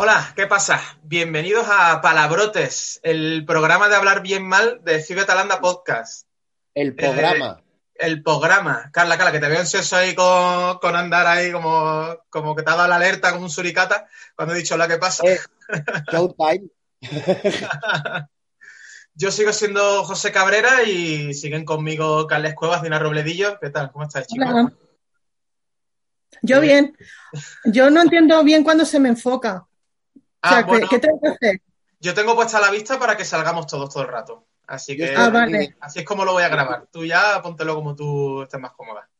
Hola, ¿qué pasa? Bienvenidos a Palabrotes, el programa de hablar bien mal de Cibetalanda Podcast. El programa. Eh, el programa. Carla, Carla, que te veo ansioso ahí con, con, andar ahí como, como que te ha dado la alerta como un suricata cuando he dicho hola, ¿qué pasa? Eh, showtime. Yo sigo siendo José Cabrera y siguen conmigo Carles Cuevas, Dina Robledillo. ¿Qué tal? ¿Cómo estás, chicos? Hola. Yo bien. Yo no entiendo bien cuándo se me enfoca. Ah, o sea, bueno, ¿qué, ¿qué tengo que hacer? yo tengo puesta la vista para que salgamos todos todo el rato. Así que Ah, vale. así es como lo voy a grabar. Tú ya póntelo como tú estés más cómoda.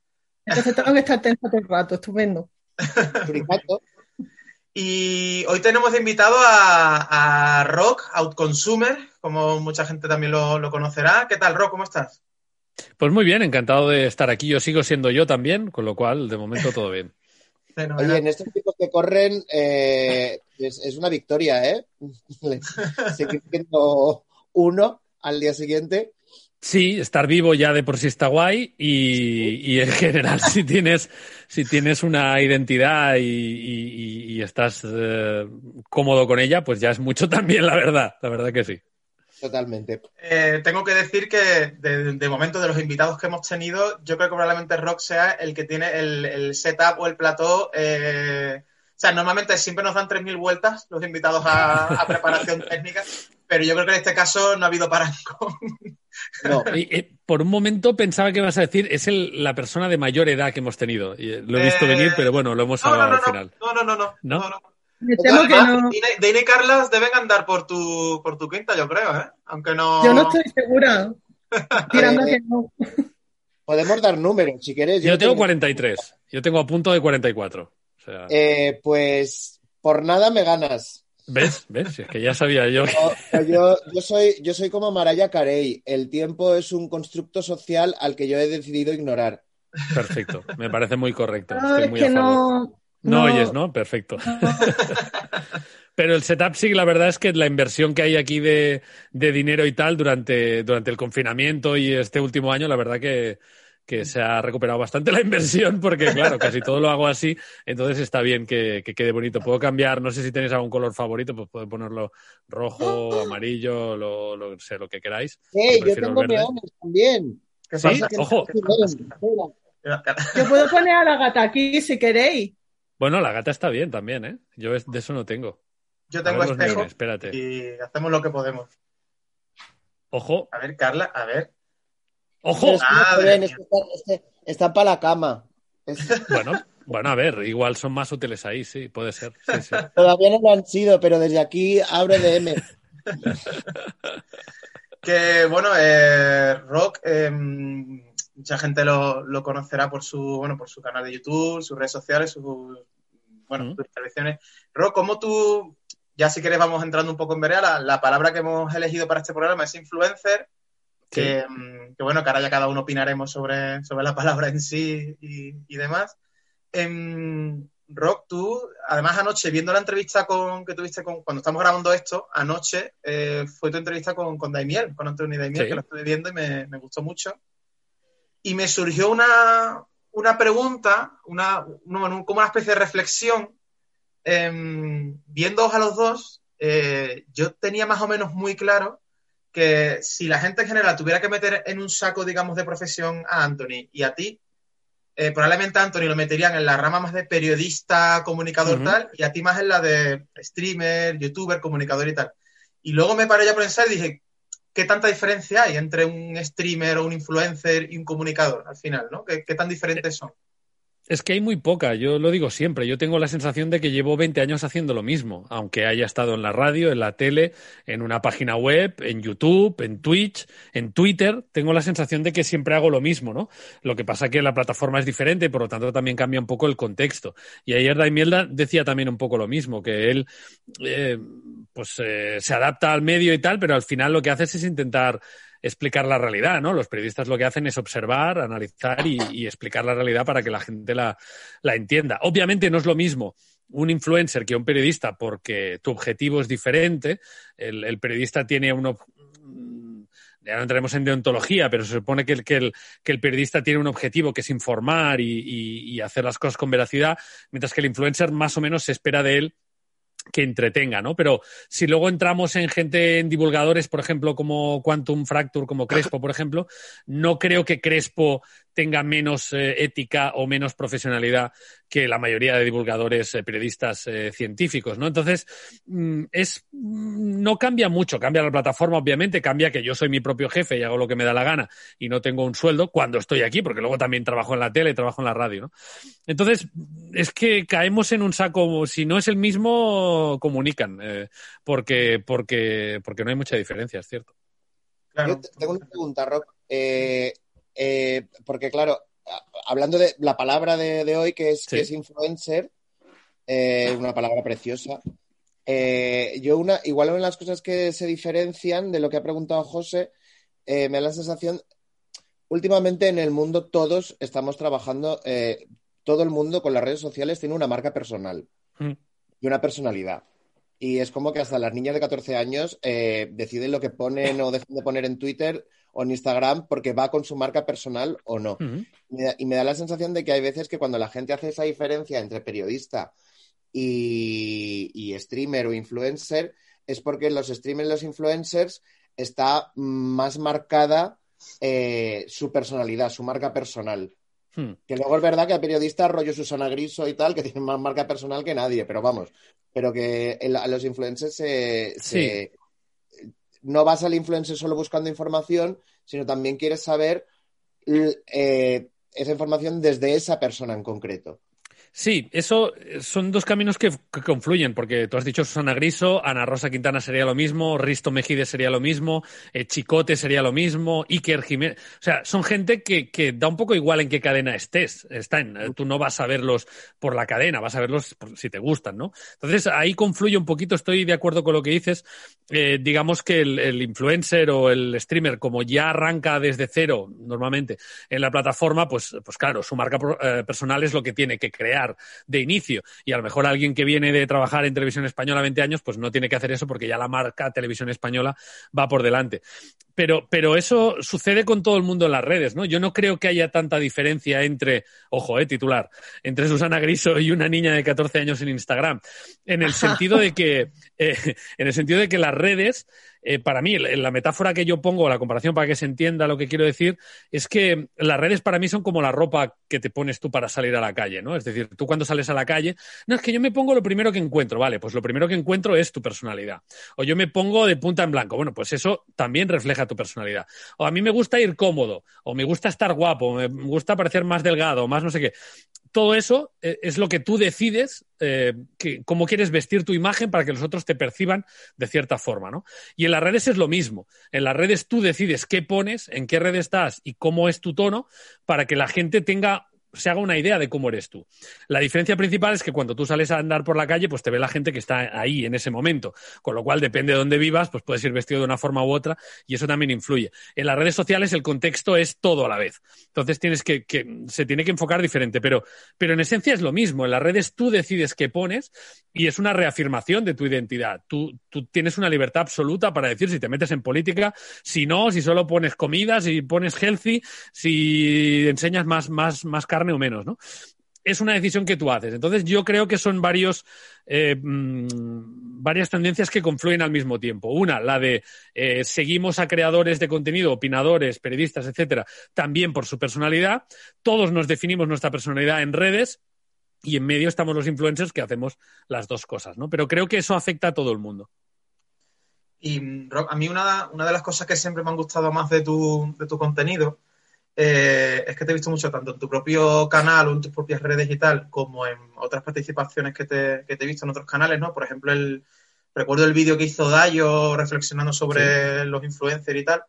Entonces tengo que estar tensa todo el rato, estupendo. Y hoy tenemos de invitado a, a Rock, Outconsumer, como mucha gente también lo, lo conocerá. ¿Qué tal, Rock? ¿Cómo estás? Pues muy bien, encantado de estar aquí. Yo sigo siendo yo también, con lo cual, de momento, todo bien. Oye, en estos tiempos que corren eh, es, es una victoria, ¿eh? Seguir siendo uno al día siguiente. Sí, estar vivo ya de por sí está guay y, y en general si tienes, si tienes una identidad y, y- y estás eh, cómodo con ella, pues ya es mucho también, la verdad, la verdad que sí. Totalmente. Eh, tengo que decir que de, de momento de los invitados que hemos tenido, yo creo que probablemente Rock sea el que tiene el, el setup o el plató. eh, o sea, normalmente siempre nos dan 3.000 vueltas los invitados a, a preparación técnica, pero yo creo que en este caso no ha habido parangón. No, Y, eh, por un momento pensaba que ibas a decir, es el- la persona de mayor edad que hemos tenido. Y, eh, lo he visto Eh, venir, pero bueno, lo hemos No, no, al final. no, no, no, no, ¿No? no, no. Me temo que Además, no. Dina- y Carlas deben andar por tu, por tu quinta, yo creo, ¿eh? Aunque no. Yo no estoy segura. Tirando que no. podemos dar números si quieres. Yo tengo 43, yo tengo a punto de 44. O sea, Eh, pues por nada me ganas. ¿Ves? ¿Ves? Si es que ya sabía yo. que- Yo, soy, yo soy como Maraya Carey. El tiempo es un constructo social al que yo he decidido ignorar. Perfecto, me parece muy correcto. No, Estoy es muy que a favor. no. No oyes, ¿no? Perfecto. Pero el setup sí, la verdad es que la inversión que hay aquí de, de dinero y tal durante, durante el confinamiento y este último año, la verdad que, que se ha recuperado bastante la inversión porque, claro, casi todo lo hago así, entonces está bien que, que quede bonito. Puedo cambiar, no sé si tenéis algún color favorito, pues puedo ponerlo rojo, amarillo, lo, lo sé, lo que queráis. ¡Eh! Yo tengo neones también. ¿Qué ¿Sí? pasa? Ojo. Yo puedo poner a la gata aquí si queréis. Bueno, la gata está bien también, ¿eh? Yo es- de eso no tengo. Yo tengo espejo neones, espérate. y hacemos lo que podemos. Ojo, A ver, Carla, a ver. Ojo. Es ven, que está, es que está para la cama. Bueno, bueno, a ver, igual son más útiles ahí, sí, puede ser. Sí, sí. todavía no lo han sido, pero desde aquí abro DM. Que bueno, eh, Rock, eh, mucha gente lo, lo conocerá por su, bueno, por su canal de YouTube, sus redes sociales, sus, bueno, sus intervenciones. Rock, ¿cómo tú, ya si quieres vamos entrando un poco en vereda, la, la palabra que hemos elegido para este programa es influencer, Sí. que, mm, que, bueno, que ahora ya cada uno opinaremos sobre, sobre la palabra en sí y, y demás. Em, Rock, tú, además anoche, viendo la entrevista con, que tuviste con, cuando estamos grabando esto, anoche eh, fue tu entrevista con, con Daimiel, con Antonio Daimiel, Sí. que lo estuve viendo y me, me gustó mucho. Y me surgió una, una pregunta, una, como una especie de reflexión, em, viéndoos a los dos, eh, yo tenía más o menos muy claro que si la gente en general tuviera que meter en un saco, digamos, de profesión a Anthony y a ti, eh, probablemente a Anthony lo meterían en la rama más de periodista, comunicador tal, y a ti más en la de streamer, youtuber, comunicador y tal. Y luego me paré ya a pensar y dije, ¿qué tanta diferencia hay entre un streamer o un influencer y un comunicador al final, ¿no? ¿Qué, qué tan diferentes son? Es que hay muy poca, yo lo digo siempre, yo tengo la sensación de que llevo 20 años haciendo lo mismo, aunque haya estado en la radio, en la tele, en una página web, en YouTube, en Twitch, en Twitter, tengo la sensación de que siempre hago lo mismo, ¿no? Lo que pasa que la plataforma es diferente y por lo tanto también cambia un poco el contexto. Y ayer Daimielda decía también un poco lo mismo, que él eh, pues eh, se adapta al medio y tal, pero al final lo que hace es intentar explicar la realidad, ¿no? Los periodistas lo que hacen es observar, analizar y, explicar la realidad para que la gente la, la, entienda. Obviamente no es lo mismo un influencer que un periodista porque tu objetivo es diferente. El, periodista tiene uno, ya no entraremos en deontología, pero se supone que el, que el, que el periodista tiene un objetivo que es informar y, y hacer las cosas con veracidad, mientras que el influencer más o menos se espera de él que entretenga, ¿no? Pero si luego entramos en gente, en divulgadores, por ejemplo, como Quantum Fracture, como Crespo, por ejemplo, no creo que Crespo tenga menos eh, ética o menos profesionalidad que la mayoría de divulgadores, eh, periodistas eh, científicos, ¿no? Entonces, mm, es, mm, no cambia mucho, cambia la plataforma, obviamente, cambia que yo soy mi propio jefe y hago lo que me da la gana y no tengo un sueldo cuando estoy aquí, porque luego también trabajo en la tele, trabajo en la radio, ¿no? Entonces, es que caemos en un saco, si no es el mismo, comunican, eh, porque, porque, porque no hay mucha diferencia, es cierto. Yo tengo una pregunta, Rock. Eh, eh, porque, claro, hablando de la palabra de, de hoy, que es, Sí. que es influencer, eh, una palabra preciosa. eh, yo, una, igual una de las cosas que se diferencian de lo que ha preguntado José, me da la sensación, últimamente en el mundo todos estamos trabajando, todo el mundo con las redes sociales tiene una marca personal Mm. y una personalidad. Y es como que hasta las niñas de 14 años deciden lo que ponen o dejan de poner en Twitter o en Instagram porque va con su marca personal o no. Y me da- y me da la sensación de que hay veces que cuando la gente hace esa diferencia entre periodista y, y streamer o influencer, es porque los streamers los influencers está más marcada eh, su personalidad, su marca personal. Hmm. Que luego es verdad que hay periodistas rollo Susana Griso y tal, que tienen más marca personal que nadie, pero vamos, pero que a los influencers se, se- no vas al influencer solo buscando información, sino también quieres saber eh, esa información desde esa persona en concreto. Sí, eso eh, son dos caminos que, confluyen, porque tú has dicho Susana Griso, Ana Rosa Quintana sería lo mismo, Risto Mejide sería lo mismo, eh, Chicote sería lo mismo, Iker Jiménez. O sea, son gente que, que da un poco igual en qué cadena estés. Están. Eh, Tú no vas a verlos por la cadena, vas a verlos por- si te gustan, ¿no? Entonces ahí confluye un poquito, estoy de acuerdo con lo que dices. Digamos que el, influencer o el streamer, como ya arranca desde cero, normalmente, en la plataforma, pues, pues claro, su marca personal es lo que tiene que crear de inicio. Y a lo mejor alguien que viene de trabajar en televisión española 20 años, pues no tiene que hacer eso porque ya la marca televisión española va por delante. Pero, pero eso sucede con todo el mundo en las redes, ¿no? Yo no creo que haya tanta diferencia entre, ojo, eh, titular, entre Susana Griso y una niña de 14 años en Instagram. En el sentido de que, eh, en el sentido de que las redes, eh, para mí, la metáfora que yo pongo, la comparación para que se entienda lo que quiero decir, es que las redes para mí son como la ropa que te pones tú para salir a la calle, ¿no? Es decir, tú cuando sales a la calle, no es que yo me pongo lo primero que encuentro, vale, pues lo primero que encuentro es tu personalidad. O yo me pongo de punta en blanco, bueno, pues eso también refleja tu personalidad. O a mí me gusta ir cómodo, o me gusta estar guapo, me gusta parecer más delgado, más no sé qué. Todo eso eh, es lo que tú decides, eh, que, cómo quieres vestir tu imagen para que los otros te perciban de cierta forma, ¿no? Y en las redes es lo mismo. En las redes tú decides qué pones, en qué red estás y cómo es tu tono para que la gente tenga se haga una idea de cómo eres tú. La diferencia principal es que cuando tú sales a andar por la calle, pues te ve la gente que está ahí en ese momento. Con lo cual, depende de dónde vivas, pues puedes ir vestido de una forma u otra y eso también influye. En las redes sociales el contexto es todo a la vez. Entonces tienes que, que se tiene que enfocar diferente, pero, pero en esencia es lo mismo. En las redes tú decides qué pones y es una reafirmación de tu identidad. Tú, tienes una libertad absoluta para decir si te metes en política, si no, si solo pones comida, si pones healthy, si enseñas más, más, más carne o menos, ¿no? Es una decisión que tú haces. Entonces, yo creo que son varios, eh, mmm, varias tendencias que confluyen al mismo tiempo. Una, la de eh, seguimos a creadores de contenido, opinadores, periodistas, etcétera, también por su personalidad. Todos nos definimos nuestra personalidad en redes y en medio estamos los influencers que hacemos las dos cosas, ¿no? Pero creo que eso afecta a todo el mundo. Y Rob, a mí una, una, de las cosas que siempre me han gustado más de tu, de tu contenido eh, es que te he visto mucho tanto en tu propio canal o en tus propias redes y tal, como en otras participaciones que te, que te he visto en otros canales, ¿no? Por ejemplo, el, recuerdo el vídeo que hizo Dayo reflexionando sobre sí. los influencers y tal.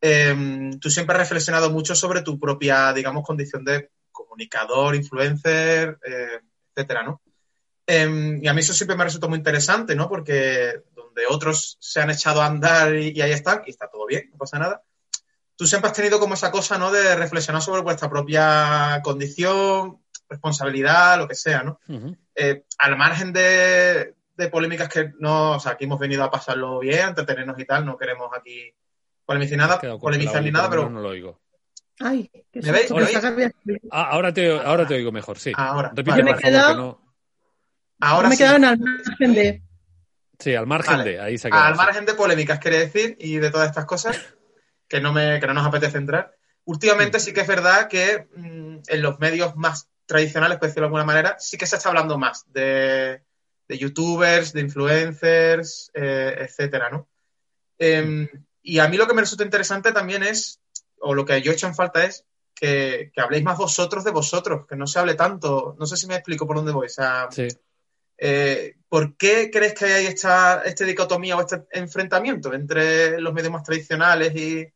Eh, tú siempre has reflexionado mucho sobre tu propia, digamos, condición de comunicador, influencer, eh, etcétera, ¿no? Eh, y a mí eso siempre me ha resultado muy interesante, ¿no? Porque donde otros se han echado a andar y, y, ahí están, y está todo bien, no pasa nada. Tú siempre has tenido como esa cosa, ¿no? De reflexionar sobre vuestra propia condición, responsabilidad, lo que sea, ¿no? Uh -huh. eh, al margen de, de, polémicas que no, o sea, aquí hemos venido a pasarlo bien, a entretenernos y tal, no queremos aquí Polemizar Quedado polemizar ni nada, pero no lo oigo. Ay, qué ¿Me veis? ¿Me veis? Ah, ahora, te, ahora te oigo mejor, sí. ahora. Repite, vale, me por favor, que no- ahora me sí. quedaron al margen de. Sí, al margen Vale. de, ahí se ha quedado. Al sí. margen de polémicas, quiere decir, y de todas estas cosas que no, me, que no nos apetece entrar. Últimamente sí que es verdad que mm, en los medios más tradicionales, por decirlo de alguna manera, sí que se está hablando más de, de youtubers, de influencers, eh, etcétera, ¿no? Em, y a mí lo que me resulta interesante también es, o lo que yo he hecho en falta es que, que habléis más vosotros de vosotros, que no se hable tanto. No sé si me explico por dónde voy. O sea, Sí. Eh, ¿Por qué crees que hay esta, esta dicotomía o este enfrentamiento entre los medios más tradicionales y...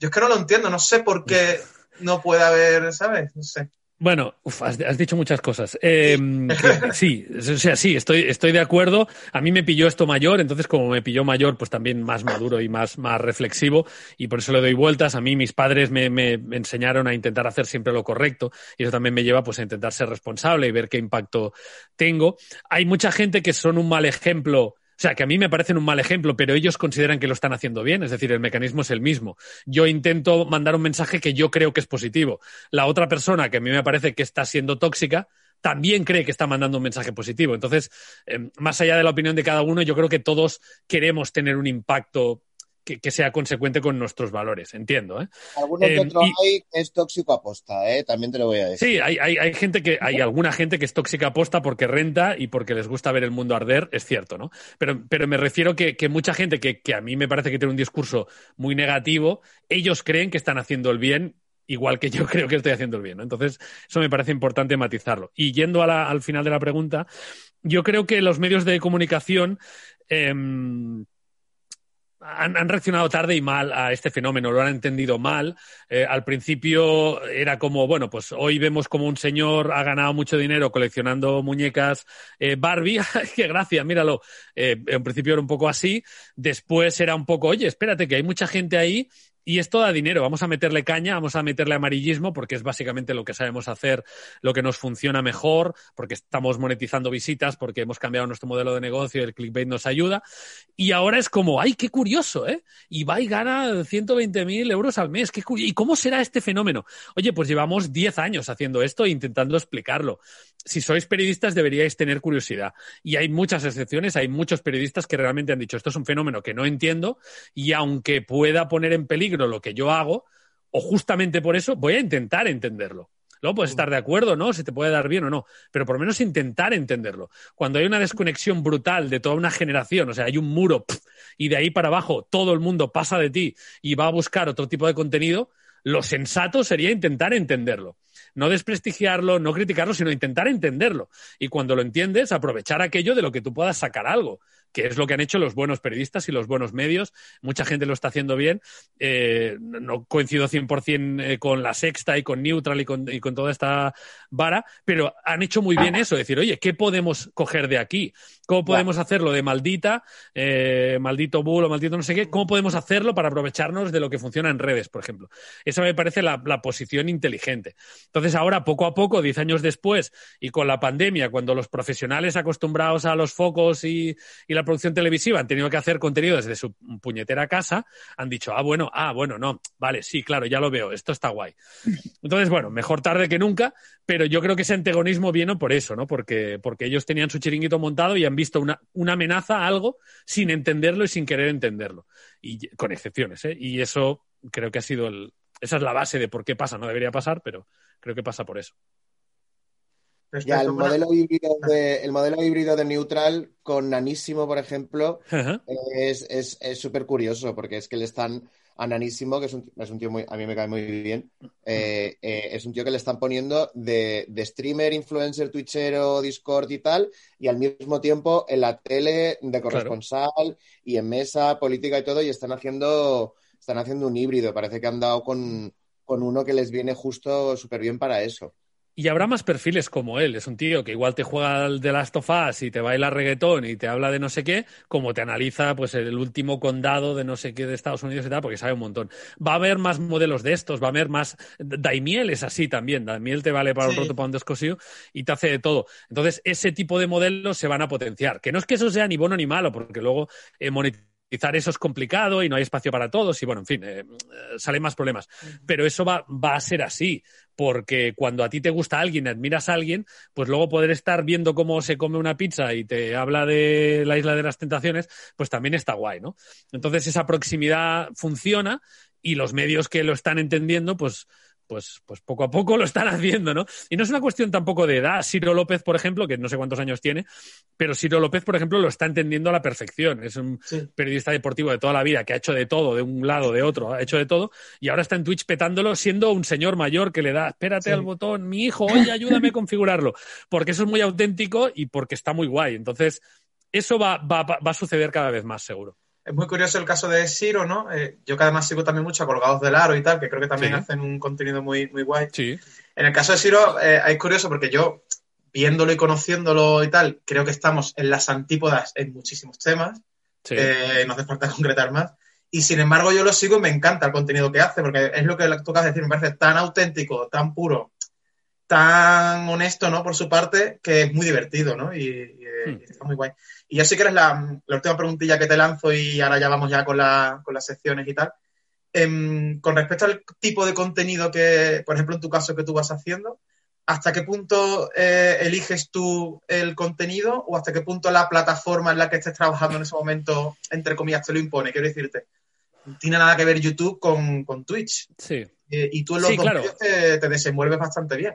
Yo es que no lo entiendo, no sé por qué no puede haber, ¿sabes? No sé. Bueno, uf, has, has dicho muchas cosas. Eh, sí, o sea, sí, estoy, estoy de acuerdo. A mí me pilló esto mayor, entonces como me pilló mayor, pues también más maduro y más, más reflexivo, y por eso le doy vueltas. A mí mis padres me, me- me enseñaron a intentar hacer siempre lo correcto, y eso también me lleva pues a intentar ser responsable y ver qué impacto tengo. Hay mucha gente que son un mal ejemplo. O sea, que a mí me parecen un mal ejemplo, pero ellos consideran que lo están haciendo bien, es decir, el mecanismo es el mismo. Yo intento mandar un mensaje que yo creo que es positivo. La otra persona que a mí me parece que está siendo tóxica también cree que está mandando un mensaje positivo. Entonces, eh, más allá de la opinión de cada uno, yo creo que todos queremos tener un impacto que, que sea consecuente con nuestros valores. Entiendo, ¿eh? Alguno que Eh, otro y- hay es tóxico aposta, ¿eh? También te lo voy a decir. Sí, hay, hay, hay gente que, hay alguna gente que es tóxica aposta porque renta y porque les gusta ver el mundo arder, es cierto, ¿no? Pero, pero me refiero que, que mucha gente que, que a mí me parece que tiene un discurso muy negativo, ellos creen que están haciendo el bien igual que yo creo que estoy haciendo el bien, ¿no? Entonces, eso me parece importante matizarlo. Y yendo a la- al final de la pregunta, yo creo que los medios de comunicación em, han, han reaccionado tarde y mal a este fenómeno, lo han entendido mal. Eh, al principio era como, bueno, pues hoy vemos como un señor ha ganado mucho dinero coleccionando muñecas eh, Barbie. ¡Ay, ¡Qué gracia! Míralo. Eh, en principio era un poco así. Después era un poco, oye, espérate, que hay mucha gente ahí y esto da dinero. Vamos a meterle caña, vamos a meterle amarillismo, porque es básicamente lo que sabemos hacer, lo que nos funciona mejor, porque estamos monetizando visitas, porque hemos cambiado nuestro modelo de negocio y el clickbait nos ayuda. Y ahora es como, ¡ay, qué curioso! ¿eh? Ibai gana 120.000 euros al mes. Qué ¿Y cómo será este fenómeno? Oye, pues llevamos 10 años haciendo esto e intentando explicarlo. Si sois periodistas deberíais tener curiosidad. Y hay muchas excepciones, hay muchos periodistas que realmente han dicho, esto es un fenómeno que no entiendo y aunque pueda poner en peligro lo que yo hago, o justamente por eso voy a intentar entenderlo. Luego puedes estar de acuerdo, ¿no? Se te puede dar bien o no, pero por lo menos intentar entenderlo. Cuando hay una desconexión brutal de toda una generación, o sea, hay un muro y de ahí para abajo todo el mundo pasa de ti y va a buscar otro tipo de contenido, lo sensato sería intentar entenderlo. No desprestigiarlo, no criticarlo, sino intentar entenderlo. Y cuando lo entiendes, aprovechar aquello de lo que tú puedas sacar algo, que es lo que han hecho los buenos periodistas y los buenos medios. Mucha gente lo está haciendo bien. Eh, no coincido 100% eh, con La Sexta y con Neutral y con, y con toda esta vara, pero han hecho muy bien eso, decir, oye, ¿qué podemos coger de aquí? ¿Cómo podemos hacerlo de maldita, eh, maldito bulo, maldito no sé qué? ¿Cómo podemos hacerlo para aprovecharnos de lo que funciona en redes, por ejemplo? Esa me parece la, la posición inteligente. Entonces ahora, poco a poco, diez años después, y con la pandemia, cuando los profesionales acostumbrados a los focos y, y la producción televisiva han tenido que hacer contenido desde su puñetera casa, han dicho, ah, bueno, ah, bueno, no, vale, sí, claro, ya lo veo, esto está guay. Entonces, bueno, mejor tarde que nunca, pero yo creo que ese antagonismo vino por eso, ¿no? Porque, porque ellos tenían su chiringuito montado y han visto una, una amenaza a algo sin entenderlo y sin querer entenderlo. Y con excepciones, ¿eh? Y eso creo que ha sido el, esa es la base de por qué pasa. No debería pasar, pero creo que pasa por eso. Ya, el modelo híbrido de, el modelo híbrido de Neutral con Nanísimo, por ejemplo, Ajá. es es- es súper curioso porque es que le están a Nanísimo, que es un, es un tío muy, a mí me cae muy bien, eh, eh, es un tío que le están poniendo de, de streamer, influencer, twitchero, Discord y tal, y al mismo tiempo en la tele de corresponsal y en mesa, política y todo, y están haciendo, están haciendo un híbrido. Parece que han dado con, con uno que les viene justo súper bien para eso. Y habrá más perfiles como él. Es un tío que igual te juega al de Last of Us y te baila reggaetón y te habla de no sé qué, como te analiza pues el último condado de no sé qué de Estados Unidos y tal, porque sabe un montón. Va a haber más modelos de estos, va a haber más. Daimiel es así también. Daimiel te vale para un roto, para un descosido y te hace de todo. Entonces, ese tipo de modelos se van a potenciar. Que no es que eso sea ni bueno ni malo, porque luego eh, monetizar monetizar eso es complicado y no hay espacio para todos y bueno, en fin, eh, salen más problemas. Pero eso va, va a ser así, porque cuando a ti te gusta alguien, admiras a alguien, pues luego poder estar viendo cómo se come una pizza y te habla de la isla de las tentaciones, pues también está guay, ¿no? Entonces esa proximidad funciona y los medios que lo están entendiendo, pues pues, pues poco a poco lo están haciendo, ¿no? Y no es una cuestión tampoco de edad. Ciro López, por ejemplo, que no sé cuántos años tiene, pero Ciro López, por ejemplo, lo está entendiendo a la perfección. Es un periodista deportivo de toda la vida que ha hecho de todo, de un lado, de otro, ha hecho de todo, y ahora está en Twitch petándolo siendo un señor mayor que le da, espérate al botón, mi hijo, oye, ayúdame a configurarlo, porque eso es muy auténtico y porque está muy guay. Entonces, eso va, va, va a suceder cada vez más, seguro. Es muy curioso el caso de Siro, ¿no? Eh, yo que además sigo también mucho a Colgados del Aro y tal, que creo que también hacen un contenido muy, muy guay. Sí. En el caso de Siro eh, es curioso porque yo, viéndolo y conociéndolo y tal, creo que estamos en las antípodas en muchísimos temas. Sí. Eh, no hace falta concretar más. Y sin embargo, yo lo sigo y me encanta el contenido que hace, porque es lo que tocas decir, me parece tan auténtico, tan puro, tan honesto, ¿no? Por su parte, que es muy divertido, ¿no? Y, y, Hmm. y está muy guay. Y ya sí que eres la, la última preguntilla que te lanzo y ahora ya vamos ya con, la, con las secciones y tal. Em, con respecto al tipo de contenido que, por ejemplo, en tu caso que tú vas haciendo, ¿hasta qué punto eh, eliges tú el contenido o hasta qué punto la plataforma en la que estés trabajando en ese momento, entre comillas, te lo impone? Quiero decirte, tiene nada que ver YouTube con, con Twitch. Sí. Eh, y tú en los Sí, dos claro. medios te, te desenvuelves bastante bien.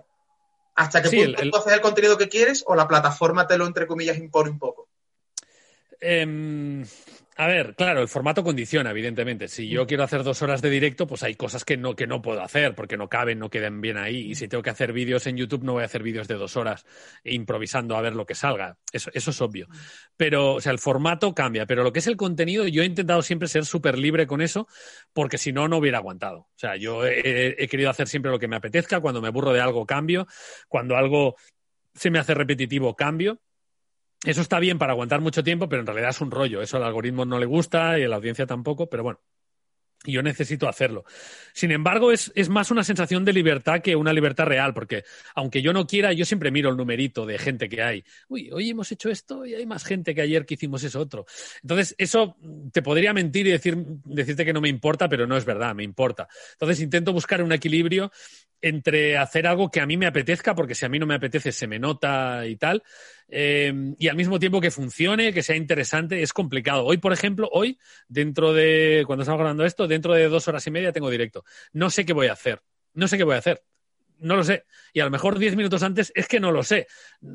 ¿Hasta qué Sí, punto el- el- tú haces el contenido que quieres o la plataforma te lo, entre comillas, impone un poco? Em, a ver, claro, el formato condiciona, evidentemente. Si yo quiero hacer dos horas de directo, pues hay cosas que no, que no puedo hacer porque no caben, no quedan bien ahí. Y si tengo que hacer vídeos en YouTube, no voy a hacer vídeos de dos horas improvisando a ver lo que salga. Eso, eso es obvio. Pero, o sea, el formato cambia. Pero lo que es el contenido, yo he intentado siempre ser súper libre con eso porque si no, no hubiera aguantado. O sea, yo he, he querido hacer siempre lo que me apetezca. Cuando me aburro de algo, cambio. Cuando algo se me hace repetitivo, cambio. Eso está bien para aguantar mucho tiempo, pero en realidad es un rollo. Eso al algoritmo no le gusta y a la audiencia tampoco, pero bueno. Yo necesito hacerlo. Sin embargo, es, es más una sensación de libertad que una libertad real, porque aunque yo no quiera, yo siempre miro el numerito de gente que hay. Uy, hoy hemos hecho esto y hay más gente que ayer que hicimos eso otro. Entonces, eso te podría mentir y decir, decirte que no me importa, pero no es verdad, me importa. Entonces, intento buscar un equilibrio entre hacer algo que a mí me apetezca, porque si a mí no me apetece se me nota y tal, eh, y al mismo tiempo que funcione, que sea interesante, es complicado. Hoy, por ejemplo, hoy, dentro de, cuando estamos grabando esto, dentro de dos horas y media tengo directo. No sé qué voy a hacer, no sé qué voy a hacer. No lo sé. Y a lo mejor diez minutos antes es que no lo sé.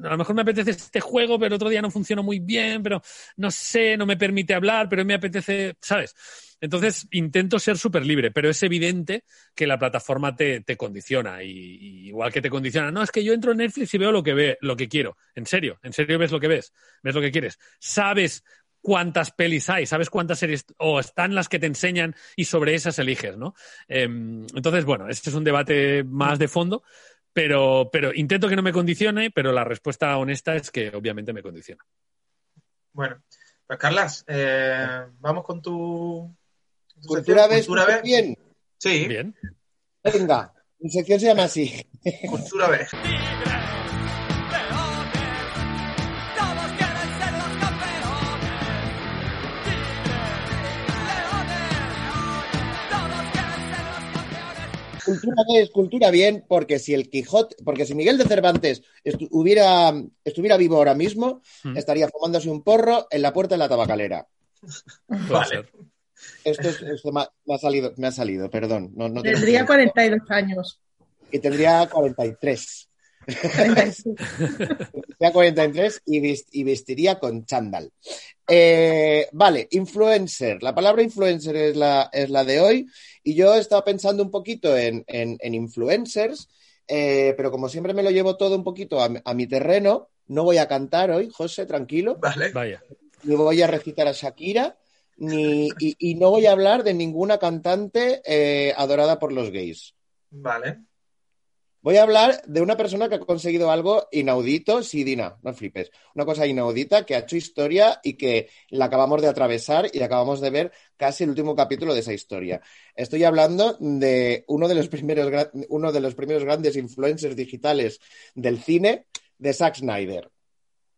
A lo mejor me apetece este juego, pero otro día no funcionó muy bien, pero no sé, no me permite hablar, pero me apetece, ¿sabes? Entonces intento ser súper libre, pero es evidente que la plataforma te, te condiciona. Y, y igual que te condiciona, no, es que yo entro en Netflix y veo lo que, ve, lo que quiero. En serio, en serio ves lo que ves, ves lo que quieres. Sabes cuántas pelis hay, sabes cuántas series o están las que te enseñan y sobre esas eliges, ¿no? Eh, entonces, bueno, este es un debate más de fondo, pero, pero intento que no me condicione, pero la respuesta honesta es que obviamente me condiciona. Bueno, pues Carlas, eh, vamos con tu, tu Cultura B, Cultura B. bien. Sí, Bien. Venga, mi sección se llama así. Cultura B. Cultura B es cultura bien, porque si el Quijote, porque si Miguel de Cervantes estu- hubiera, estuviera vivo ahora mismo, Mm. estaría fumándose un porro en la puerta de la tabacalera. Vale. Esto, es- esto me, ha, me ha salido, me ha salido, perdón. No, no Tendría 42 años. Y tendría 43. 45. Tendría 43 y, vestiría con chándal. Eh, vale, influencer. La palabra influencer es la, es la de hoy. Y yo estaba pensando un poquito en, en- en influencers, eh, pero como siempre me lo llevo todo un poquito a, mi- a mi terreno, no voy a cantar hoy, José, tranquilo. Vale. Vaya. Ni voy a recitar a Shakira, ni, y, y no voy a hablar de ninguna cantante eh, adorada por los gays. Vale. Voy a hablar de una persona que ha conseguido algo inaudito, sí, Dina, no flipes. Una cosa inaudita que ha hecho historia y que la acabamos de atravesar y acabamos de ver casi el último capítulo de esa historia. Estoy hablando de uno de los primeros, uno de los primeros grandes influencers digitales del cine, de Zack Snyder.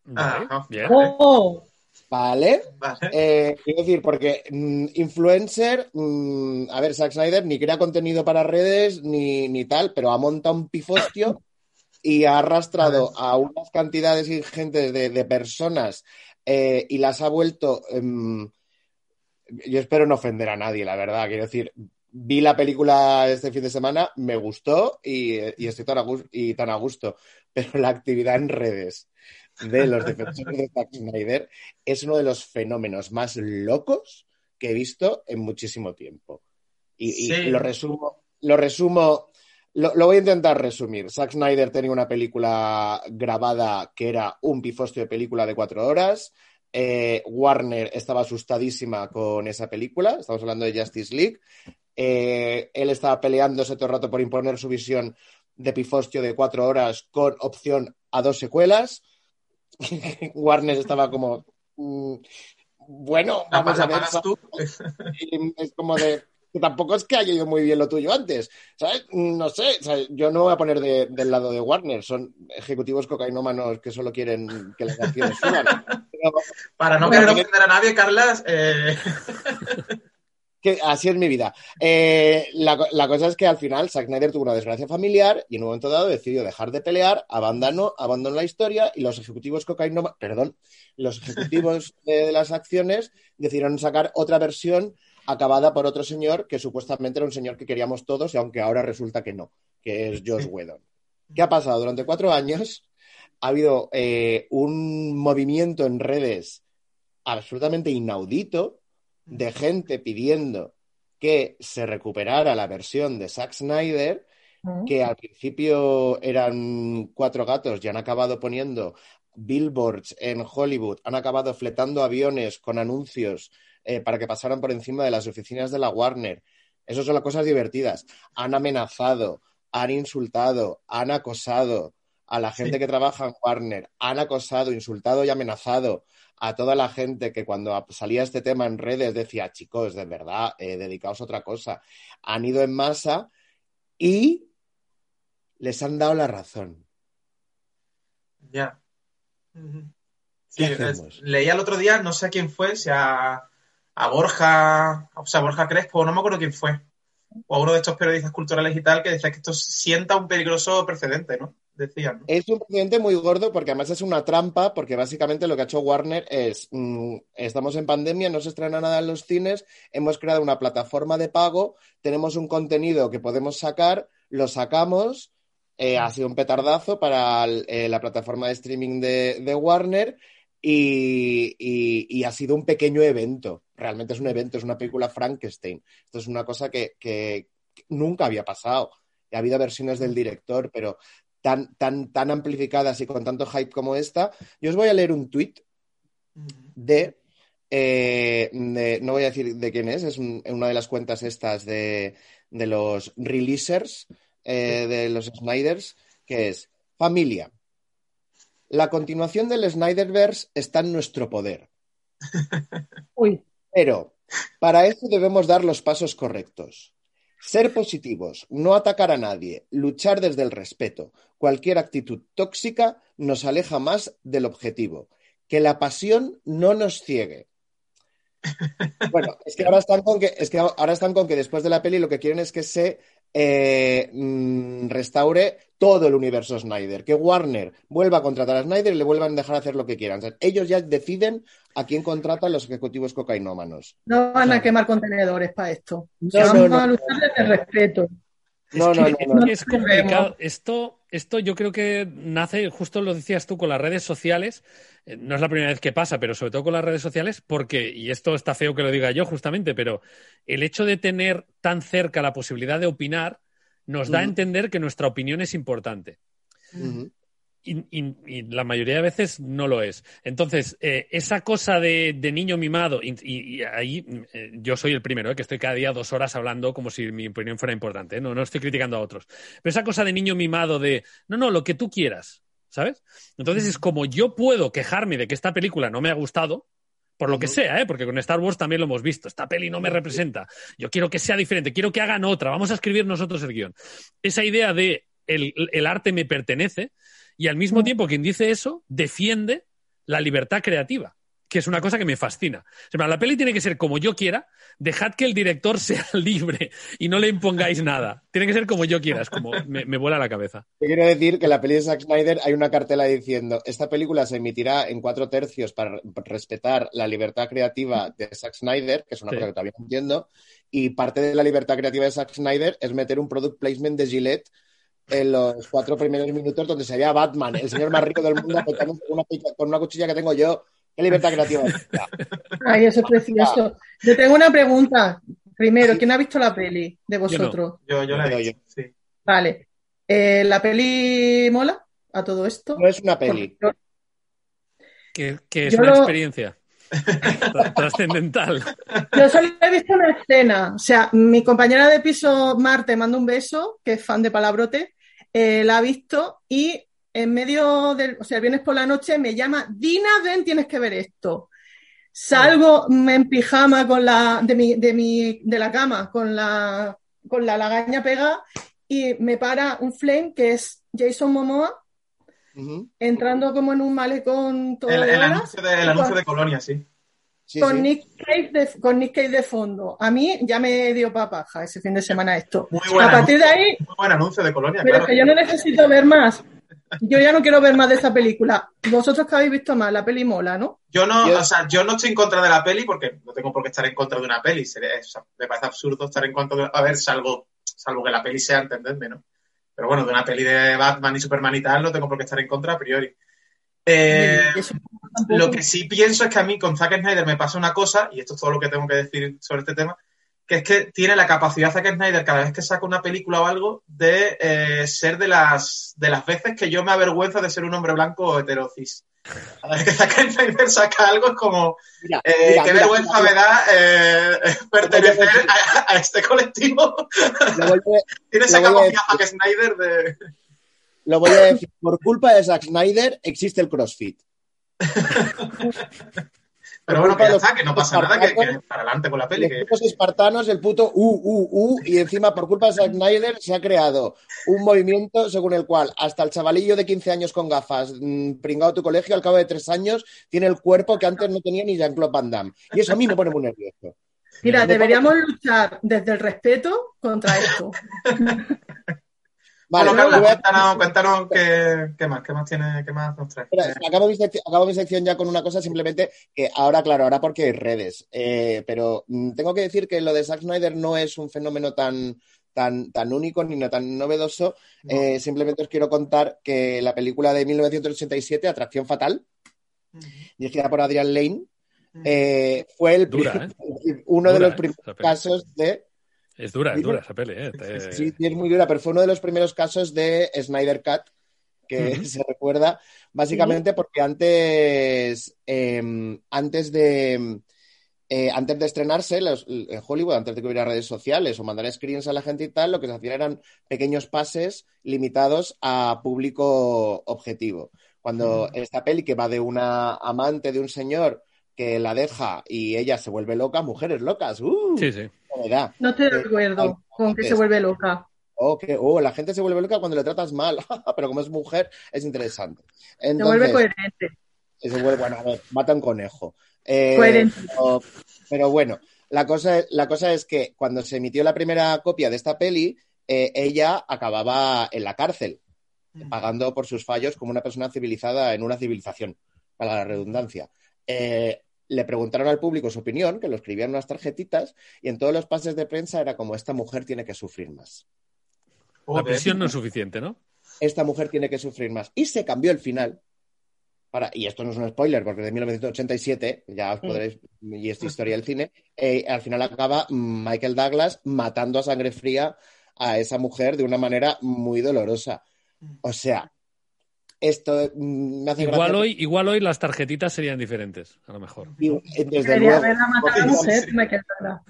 Vale. Ajá. Bien. Oh, ¿Vale? Vale. Eh, quiero decir, porque mm, influencer, mm, a ver, Zack Snyder ni crea contenido para redes ni, ni tal, pero ha montado un pifostio y ha arrastrado a unas cantidades ingentes de, de personas eh, y las ha vuelto. em, yo espero no ofender a nadie, la verdad. Quiero decir, vi la película este fin de semana, me gustó y, y estoy tan a, gus- y tan a gusto, pero la actividad en redes de los defensores de Zack Snyder es uno de los fenómenos más locos que he visto en muchísimo tiempo. Y, lo resumo, lo resumo, lo, lo voy a intentar resumir. Zack Snyder tenía una película grabada que era un pifostio de película de cuatro horas. Eh, Warner estaba asustadísima con esa película. Estamos hablando de Justice League. Eh, él estaba peleándose todo el rato por imponer su visión de pifostio de cuatro horas con opción a dos secuelas. Warner estaba como, mm, bueno, La, vamos la a ver. tú. Y es como de que tampoco es que haya ido muy bien lo tuyo antes, ¿sabes? No sé, yo no voy a poner de- del lado de Warner, son ejecutivos cocainómanos que solo quieren que las acciones suban. Pero Para no querer que- ofender a nadie, Carlas, eh, que así es mi vida. Eh, la, la cosa es que al final Zack Snyder tuvo una desgracia familiar y en un momento dado decidió dejar de pelear, abandonó, abandonó la historia y los ejecutivos perdón, los ejecutivos de, de las acciones decidieron sacar otra versión acabada por otro señor que supuestamente era un señor que queríamos todos y aunque ahora resulta que no, que es Josh. Whedon. ¿Qué ha pasado? Durante cuatro años ha habido eh, un movimiento en redes absolutamente inaudito de gente pidiendo que se recuperara la versión de Zack Snyder, que al principio eran cuatro gatos y han acabado poniendo billboards en Hollywood, han acabado fletando aviones con anuncios eh, para que pasaran por encima de las oficinas de la Warner. Esas son las cosas divertidas. Han amenazado, han insultado, han acosado a la gente Sí. que trabaja en Warner, han acosado, insultado y amenazado a toda la gente que cuando salía este tema en redes decía, chicos, de verdad, eh, dedicaos a otra cosa. Han ido en masa y les han dado la razón. ya. Ujú. ¿Qué Sí, es- leía el otro día, no sé a quién fue, si a, a Borja, o sea, Borja Crespo, no me acuerdo quién fue, o a uno de estos periodistas culturales y tal, que decía que esto sienta un peligroso precedente, ¿no? Decían. Es un precedente muy gordo porque además es una trampa, porque básicamente lo que ha hecho Warner es, mm, estamos en pandemia, no se estrena nada en los cines, hemos creado una plataforma de pago, tenemos un contenido que podemos sacar, lo sacamos, eh, ha sido un petardazo para eh, la plataforma de streaming de, Warner y, ha sido un pequeño evento, realmente es un evento, es una película Frankenstein, esto es una cosa que nunca había pasado. Ha habido versiones del director, pero tan, tan, tan amplificadas y con tanto hype como esta. Yo os voy a leer un tweet de, eh, de- no voy a decir de quién es, es un- una de las cuentas estas de, de los releasers, eh, de los Snyders, que es familia. La continuación del Snyderverse está en nuestro poder. Uy, Pero para eso debemos dar los pasos correctos. Ser positivos, no atacar a nadie, luchar desde el respeto. Cualquier actitud tóxica nos aleja más del objetivo. Que la pasión no nos ciegue. Bueno, es que ahora están con que, es que ahora están con que después de la peli lo que quieren es que se eh, mm, restaure todo el universo Snyder, que Warner vuelva a contratar a Snyder y le vuelvan a dejar hacer lo que quieran. O sea, ellos ya deciden a quién contratan los ejecutivos cocainómanos. no van a quemar contenedores para esto. No, Vamos no, no. a luchar desde el respeto. No, es no, que, no, no. es que es complicado. Esto, esto yo creo que nace, justo lo decías tú, con las redes sociales. Eh, No es la primera vez que pasa, pero sobre todo con las redes sociales, porque, y esto está feo que lo diga yo justamente, pero el hecho de tener tan cerca la posibilidad de opinar nos da a entender que nuestra opinión es importante. Ujú. Y, y- y la mayoría de veces no lo es. Entonces, eh, esa cosa de, de niño mimado, y, ahí eh, yo soy el primero, eh, que estoy cada día dos horas hablando como si mi opinión fuera importante, no, no estoy criticando a otros. Pero esa cosa de niño mimado de, no, no, lo que tú quieras, ¿sabes? Entonces es como yo puedo quejarme de que esta película no me ha gustado, por lo que sea, ¿eh? porque con Star Wars también lo hemos visto. Esta peli no me representa. Yo quiero que sea diferente, quiero que hagan otra. Vamos a escribir nosotros el guion. Esa idea de el, el arte me pertenece y al mismo Mm. tiempo quien dice eso defiende la libertad creativa. que es una cosa que me fascina. O sea, la peli tiene que ser como yo quiera, dejad que el director sea libre y no le impongáis nada. Tiene que ser como yo quiera, es como me, me vuela la cabeza. Te quiero decir que en la peli de Zack Snyder hay una cartela diciendo esta película se emitirá en cuatro tercios para respetar la libertad creativa de Zack Snyder, que es una Sí. cosa que todavía no entiendo, y parte de la libertad creativa de Zack Snyder es meter un product placement de Gillette en los cuatro primeros minutos donde se ve a Batman, el señor más rico del mundo, con una, con una cuchilla que tengo yo. ¿Qué libertad creativa? Ay, eso es precioso. Yo tengo una pregunta. Primero, ¿quién ha visto la peli de vosotros? Yo, yo la he visto, sí. Vale. Eh, ¿La peli mola a todo esto? No es una peli. Porque Que, que es Yo una lo- experiencia tra- trascendental. Yo solo he visto una escena. O sea, mi compañera de piso, Marte, manda un beso, que es fan de Palabrote, eh, la ha visto y en medio del, o sea, el viernes por la noche me llama, Dina, ven, tienes que ver esto. Salgo en pijama con la, de mi, de mi, de la cama, con la, con la lagaña pegada y me para un flame que es Jason Momoa entrando como en un malecón todo El, el horas anuncio de, el anuncio de Colonia, sí. Sí, con, sí. Nick Cave de, con Nick Cave de fondo. A mí ya me dio papaja ese fin de semana esto. Muy buen A partir de ahí, Muy buen anuncio de Colonia, pero claro. es que yo no necesito ver más. Yo ya no quiero ver más de esa película. Vosotros que habéis visto más, la peli mola, ¿no? Yo no, Yo- o sea, yo no estoy en contra de la peli porque no tengo por qué estar en contra de una peli. Sería- o sea, me parece absurdo estar en contra de. A ver, salvo, salvo que la peli sea, entendedme, ¿no? Pero bueno, de una peli de Batman y Superman y tal, no tengo por qué estar en contra a priori. Eh, lo que sí pienso es que a mí con Zack Snyder me pasa una cosa, y esto es todo lo que tengo que decir sobre este tema, que es que tiene la capacidad Zack Snyder cada vez que saca una película o algo de eh, ser de las de las veces que yo me avergüenzo de ser un hombre blanco o heterocis. Cada vez que Zack Snyder saca algo es como Mira, eh, mira, qué mira, vergüenza me da eh, pertenecer a, a este colectivo. Tiene esa capacidad Zack Snyder de Lo voy a decir, por culpa de Zack Snyder existe el CrossFit. Pero bueno, que ya está, que no pasa nada, que, que para adelante con la peli. Los Que... espartanos, el puto U, U, U, y encima por culpa de Zack Snyder se ha creado un movimiento según el cual hasta el chavalillo de 15 años con gafas, mm, pringado a tu colegio, al cabo de tres años, tiene el cuerpo que antes no tenía ni Jean-Claude Van Damme. Y eso a mí me pone muy nervioso. Mira, deberíamos luchar desde el respeto contra esto. Vale, bueno, a- cuéntanos, cuéntanos qué, qué más, qué más tiene, qué más nos trae. Espera, acabo, mi sección, acabo mi sección ya con una cosa, simplemente que ahora, claro, ahora porque hay redes. Eh, pero mm, tengo que decir que lo de Zack Snyder no es un fenómeno tan, tan, tan único ni no tan novedoso. No. Eh, simplemente os quiero contar que la película de 1987, Atracción Fatal, dirigida por Adrian Lane, eh, fue el Dura, ¿eh? uno de los ¿eh? primeros casos de Es dura, es dura esa peli, ¿eh? Te- Sí, sí, es muy dura, pero fue uno de los primeros casos de Snyder Cut que se recuerda, básicamente porque antes, eh, antes de eh, antes de estrenarse los- en Hollywood, antes de que hubiera redes sociales o mandar screens a la gente y tal, lo que se hacían eran pequeños pases limitados a público objetivo. Cuando esta peli que va de una amante de un señor que la deja y ella se vuelve loca, mujeres locas, ¡uh! Sí, sí. Novedad. No estoy de Eh, acuerdo con que se vuelve loca. Oh, que, oh, la gente se vuelve loca cuando le tratas mal, pero como es mujer, es interesante. Se vuelve coherente. se vuelve- bueno, a ver, mata un conejo. Eh, Coherente. Pero, pero bueno, la cosa, la cosa es que cuando se emitió la primera copia de esta peli, eh, ella acababa en la cárcel, pagando por sus fallos como una persona civilizada en una civilización, para la redundancia. Eh, le preguntaron al público su opinión, que lo escribían unas tarjetitas, y en todos los pases de prensa era como esta mujer tiene que sufrir más. La Joder. prisión no es suficiente, ¿no? esta mujer tiene que sufrir más. Y se cambió el final. Para, y esto no es un spoiler, porque de 1987, ya os podréis, y es historia del cine, eh, al final acaba Michael Douglas matando a sangre fría a esa mujer de una manera muy dolorosa. O sea, esto mm, me hace Igual gracia. hoy, igual hoy las tarjetitas serían diferentes, a lo mejor. Y, eh, desde luego.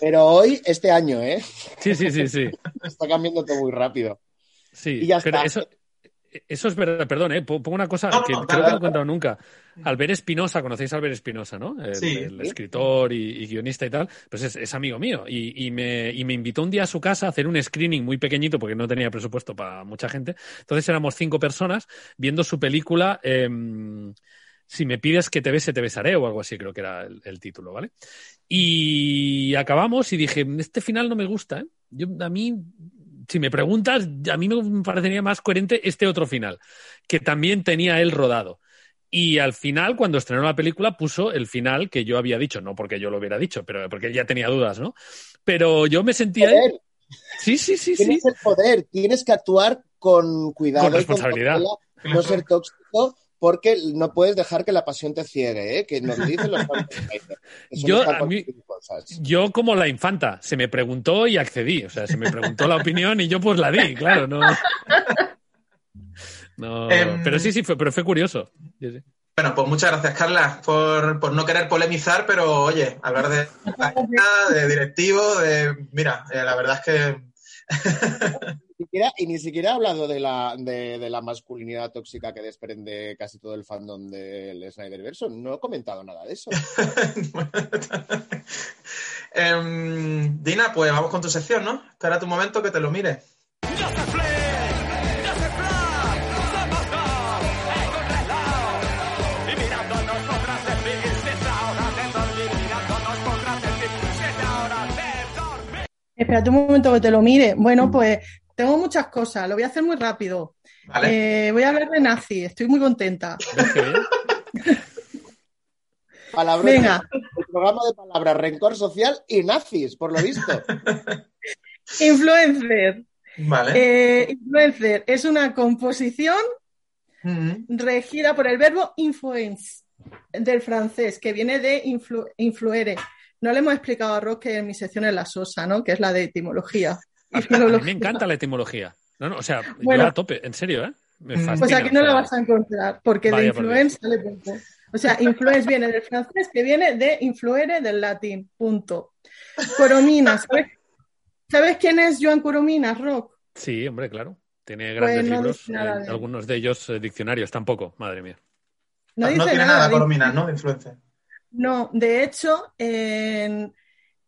Pero hoy, este año, ¿eh? Sí, sí, sí, sí. Está cambiando todo muy rápido. Sí, Y ya pero está. eso, eso es verdad, perdón, ¿eh? pongo una cosa No, no, que no, creo que no he contado nunca. Albert Espinosa, conocéis a Albert Espinosa, ¿no? El, Sí. el escritor y, y guionista y tal, pues es, es amigo mío y, y me, y me invitó un día a su casa a hacer un screening muy pequeñito porque no tenía presupuesto para mucha gente. Entonces éramos cinco personas viendo su película. em, Si me pides que te bese, te besaré, o algo así, creo que era el, el título, ¿vale? Y acabamos y dije, este final no me gusta, ¿eh? Yo, a mí, si me preguntas, a mí me parecería más coherente este otro final, que también tenía él rodado. Y al final, cuando estrenó la película, puso el final que yo había dicho, no porque yo lo hubiera dicho, pero porque él ya tenía dudas, ¿no? Pero yo me sentía... Poder, Sí, sí, sí, sí. tienes el poder, tienes que actuar con cuidado Con y responsabilidad. cautela, no ser tóxico, porque no puedes dejar que la pasión te ciegue, ¿eh? que nos dicen los Yo, a mí- cosas. Yo como la infanta, se me preguntó y accedí. O sea, se me preguntó la opinión y yo pues la di, claro, no. No, Em, pero sí, sí, fue, pero fue curioso. Sí, sí. Bueno, pues muchas gracias, Carla, por, por no querer polemizar, pero oye, hablar de, de directivo, de. Mira, eh, la verdad es que. Ni siquiera- y ni siquiera he hablado de la, de, de la masculinidad tóxica que desprende casi todo el fandom del Snyderverse. No he comentado nada de eso. Em, Dina, pues vamos con tu sección, ¿no? Espera tu momento que te lo mire. Espérate un momento que te lo mire. Bueno, pues tengo muchas cosas, lo voy a hacer muy rápido. ¿Vale? Eh, voy a hablar de nazi, estoy muy contenta. Palabra Venga. El programa de palabras, rencor social y nazis, por lo visto. Influencer. Vale. Eh, influencer es una composición Mhm. regida por el verbo influence del francés, que viene de influ- influere. No le hemos explicado a Rock que en mi sección es la sosa, ¿no? Que es la de etimología. y A mí me encanta la etimología. No, no, o sea, Bueno. yo a tope, en serio, ¿eh? Me Pues fascina. Pues aquí no o la vas a encontrar, porque de por influence sale punto. O sea, influence viene del francés, que viene de influere del latín, punto. Coromina, ¿sabes, ¿sabes quién es Joan Coromina, Rock? Sí, hombre, claro. Tiene grandes Pues no libros, eh, de algunos de ellos eh, diccionarios, tampoco, madre mía. No, No, dice tiene nada, nada, de- Coromina, ¿no? De influencia. No, de hecho, en-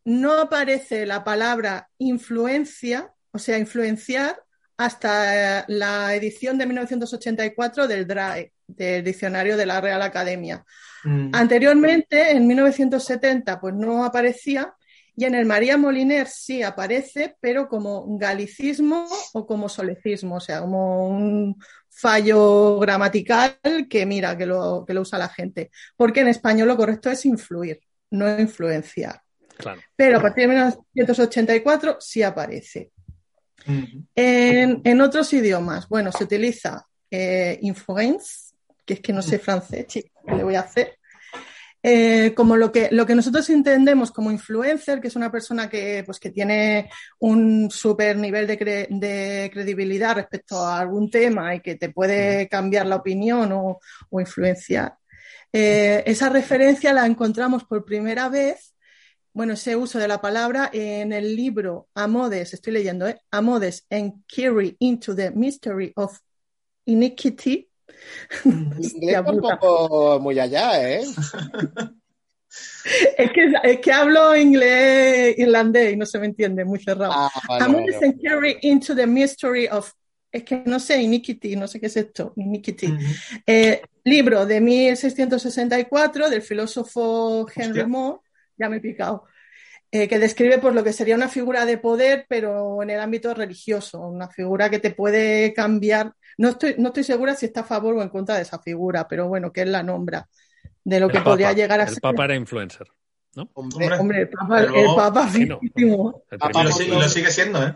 no aparece la palabra influencia, o sea, influenciar, hasta eh, la edición de 1984 del DRAE, del Diccionario de la Real Academia. Mm. Anteriormente, en 1970, pues no aparecía, y en el María Moliner sí aparece, pero como galicismo o como solecismo, o sea, como un fallo gramatical que mira, que lo, que lo usa la gente. Porque en español lo correcto es influir, no influenciar. Claro. Pero a partir de 1984 sí aparece. En, en otros idiomas, bueno, se utiliza eh, influence, que es que no sé francés, chico, ¿qué le voy a hacer? Eh, como lo que, lo que nosotros entendemos como influencer, que es una persona que, pues, que tiene un super nivel de, cre- de credibilidad respecto a algún tema y que te puede cambiar la opinión o, o influenciar. Eh, esa referencia la encontramos por primera vez bueno, ese uso de la palabra en el libro Amodes, estoy leyendo, ¿eh? Amodes and into the Mystery of Iniquity. Inglés Hostia puta. tampoco muy allá, ¿eh? Es que, es que hablo inglés irlandés y no se me entiende, muy cerrado. Ah, vale, Carry into the Mystery of. Es que no sé, Iniquity, no sé qué es esto, Iniquity. Mhm. Eh, libro de 1664 del filósofo Henry Hostia. Moore, ya me he picado, eh, que describe pues, lo que sería una figura de poder, pero en el ámbito religioso, una figura que te puede cambiar. No estoy, no estoy segura si está a favor o en contra de esa figura, pero bueno, que él la nombra, de lo El que podría llegar a el ser. Papa era influencer. ¿no? Hombre, el Papa, pero- el Papa Sí, no. El lo, sigue siendo, ¿eh?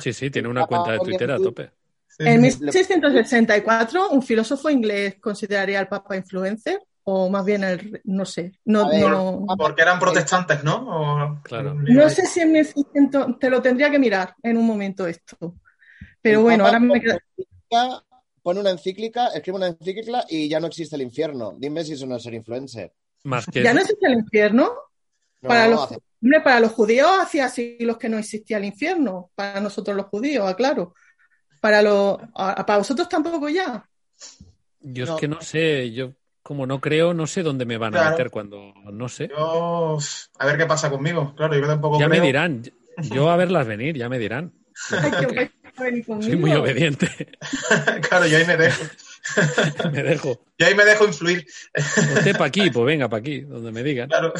Sí, sí, tiene una cuenta de Twitter a tope. En sí. 1664, un filósofo inglés consideraría al Papa influencer, o más bien el, no sé, no, A ver, no, Porque eran protestantes, ¿no? O- Claro. No sé si en 1600, te lo tendría que mirar en un momento esto. Pero el bueno, Papa ahora me queda. Encíclica- Pone una encíclica, escribe una encíclica y ya no existe el infierno. Dime si eso no es ser influencer. Más que ¿Ya no existe el infierno? No, Para los, hace- hombre, para los judíos hacía siglos que no existía el infierno. Para nosotros los judíos, aclaro. Para, los, a- para vosotros tampoco ya. yo es que no sé, yo como no creo, no sé dónde me van a meter cuando no sé. Yo, a ver qué pasa conmigo. Claro, yo tampoco Ya me dirán, yo a verlas venir, ya me dirán. Ay, venir conmigo. Soy muy obediente. claro, yo ahí me dejo. me dejo. Y ahí me dejo influir. Usted para aquí, pues venga, para aquí, donde me digan. Claro.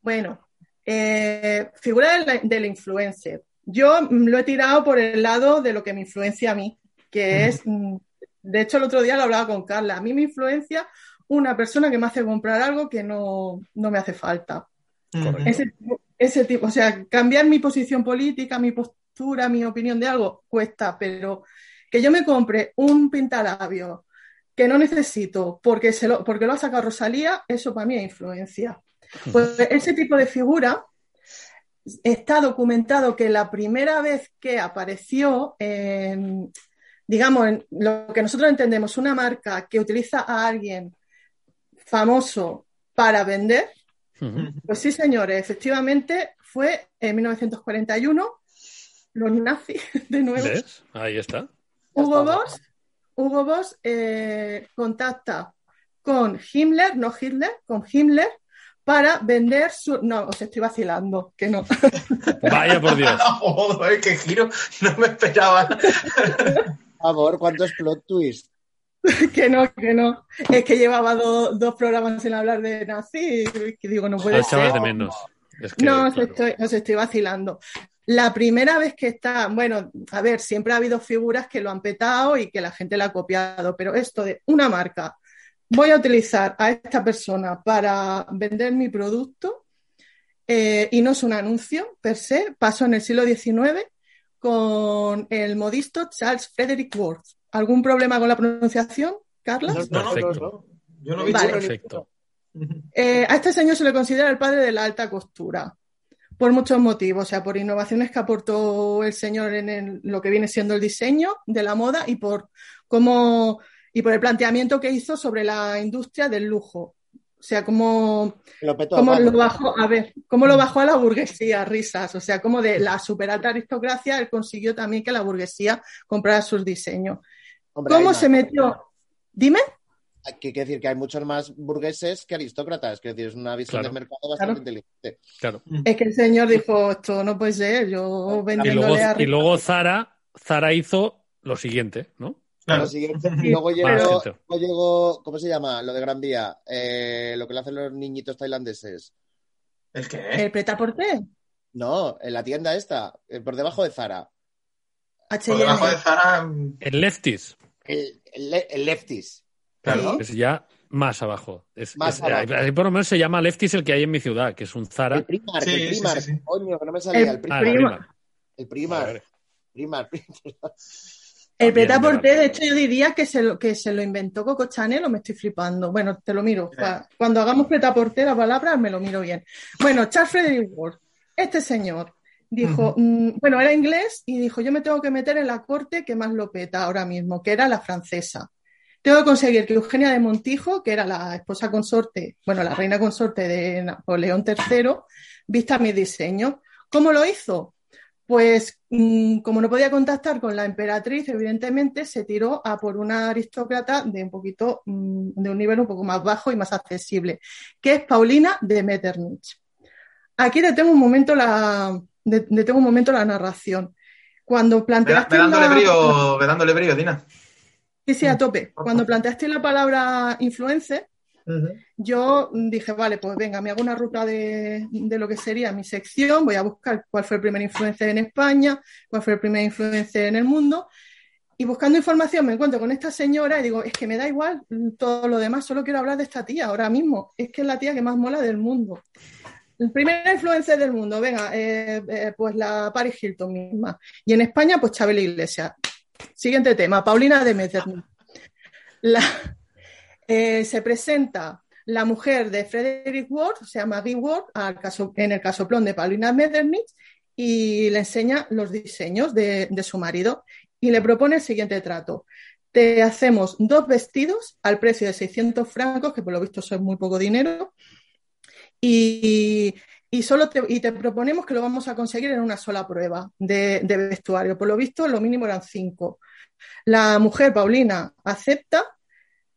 Bueno, eh, figura de la, de la influencer. Yo lo he tirado por el lado de lo que me influencia a mí, que es, mm, de hecho el otro día lo hablaba con Carla, a mí me influencia una persona que me hace comprar algo que no, no me hace falta. Ese, tipo- ese tipo, o sea, cambiar mi posición política, mi postura, mi opinión de algo, cuesta, pero que yo me compre un pintalabios que no necesito porque, se lo, porque lo ha sacado Rosalía, eso para mí es influencia. Pues ese tipo de figura está documentado que la primera vez que apareció, en, digamos, en lo que nosotros entendemos una marca que utiliza a alguien famoso para vender, pues sí, señores, efectivamente fue en 1941, los nazis de nuevo. ¿Ves? Ahí está. Hugo. Boss, Hugo Boss eh, contacta con Himmler, no Hitler, con Himmler, para vender su... No, os estoy vacilando, que no. Vaya por Dios. Joder, qué giro. No me esperaba. Por favor, ¿cuántos plot twists? que no, que no. Es que llevaba do- dos programas sin hablar de nazi y que digo, no puede ser. de menos. Es que, No, os, claro. estoy, os estoy vacilando. La primera vez que está, bueno, a ver, siempre ha habido figuras que lo han petado y que la gente la ha copiado, pero esto de una marca, voy a utilizar a esta persona para vender mi producto eh, y no es un anuncio per se, pasó en el siglo XIX con el modisto Charles Frederick Worth. ¿Algún problema con la pronunciación, Carla? No, no. Yo no vi Vale. Perfecto. Eh, a este señor se le considera el padre de la alta costura, por muchos motivos, o sea, por innovaciones que aportó el señor en el- lo que viene siendo el diseño de la moda y por cómo y por el planteamiento que hizo sobre la industria del lujo. O sea, cómo, Lo petó, cómo lo bajó, a ver, cómo lo bajó a la burguesía, risas. O sea, como de la superalta aristocracia, él consiguió también que la burguesía comprara sus diseños. Hombre, ¿Cómo se metió? Dime. Hay que decir que hay muchos más burgueses que aristócratas. Quiero decir, es una visión Claro. del mercado bastante Claro. inteligente. Claro. Es que el señor dijo, esto no puede ser, yo Y vendiéndole luego, a y luego Zara, Zara hizo lo siguiente, ¿no? Claro. Lo siguiente, Sí, luego llegó, gente. luego llegó, ¿cómo se llama? Lo de Gran Vía, Eh, lo que le hacen los niñitos tailandeses. ¿El qué? El pretaporte, No, en la tienda esta, eh, por debajo de Zara. Por debajo de. Zara. mm, El Lefties, El, el, el Lefties. Claro. Es ya más abajo. Es, Más es- abajo. ahí por lo menos se llama Lefties el que hay en mi ciudad, que es un Zara. El Primark, Sí, el sí, Primark. sí, sí. Coño, que no me salía. El El, Pri- Ah, Prima. la prima. el Primark. Vale, Primark. El vale. de hecho, yo diría que se lo, que se lo inventó Coco Chanel o me estoy flipando. Bueno, te lo miro. Pa- Cuando hagamos pretaporte la palabra, me lo miro bien. Bueno, Charles Frederick Worth, este señor, dijo, mm, bueno, era inglés y dijo, yo me tengo que meter en la corte que más lo peta ahora mismo, que era la francesa. Tengo que conseguir que Eugenia de Montijo, que era la esposa consorte, bueno, la reina consorte de Napoleón III, vista mis diseños. ¿Cómo lo hizo? Pues mm, como no podía contactar con la emperatriz, evidentemente se tiró a por una aristócrata de un poquito, mm, de un nivel un poco más bajo y más accesible, que es Paulina de Metternich. Aquí detengo un momento la, detengo un momento la narración. Cuando Ve, ve planteaste dándole la- brío, ve dándole brío, Dina. Sí, sí, a tope. Cuando planteaste la palabra influencer, yo dije, vale, pues venga, me hago una ruta de, de lo que sería mi sección, voy a buscar cuál fue el primer influencer en España, cuál fue el primer influencer en el mundo. Y buscando información me encuentro con esta señora y digo, es que me da igual todo lo demás, solo quiero hablar de esta tía ahora mismo. Es que es la tía que más mola del mundo. El primer influencer del mundo, venga, eh, eh, pues la Paris Hilton misma. Y en España, pues Chabela Iglesias. Siguiente tema, Paulina de Metternich. La, eh, se presenta la mujer de Frederick Ward, o sea, Maggie Ward, al caso, en el casoplón de Paulina Metternich y le enseña los diseños de, de su marido y le propone el siguiente trato. Te hacemos dos vestidos al precio de 600 francos, que por lo visto es muy poco dinero, y, y solo te, y te proponemos que lo vamos a conseguir en una sola prueba de, vestuario. Por lo visto, lo mínimo eran cinco. La mujer, Paulina, acepta,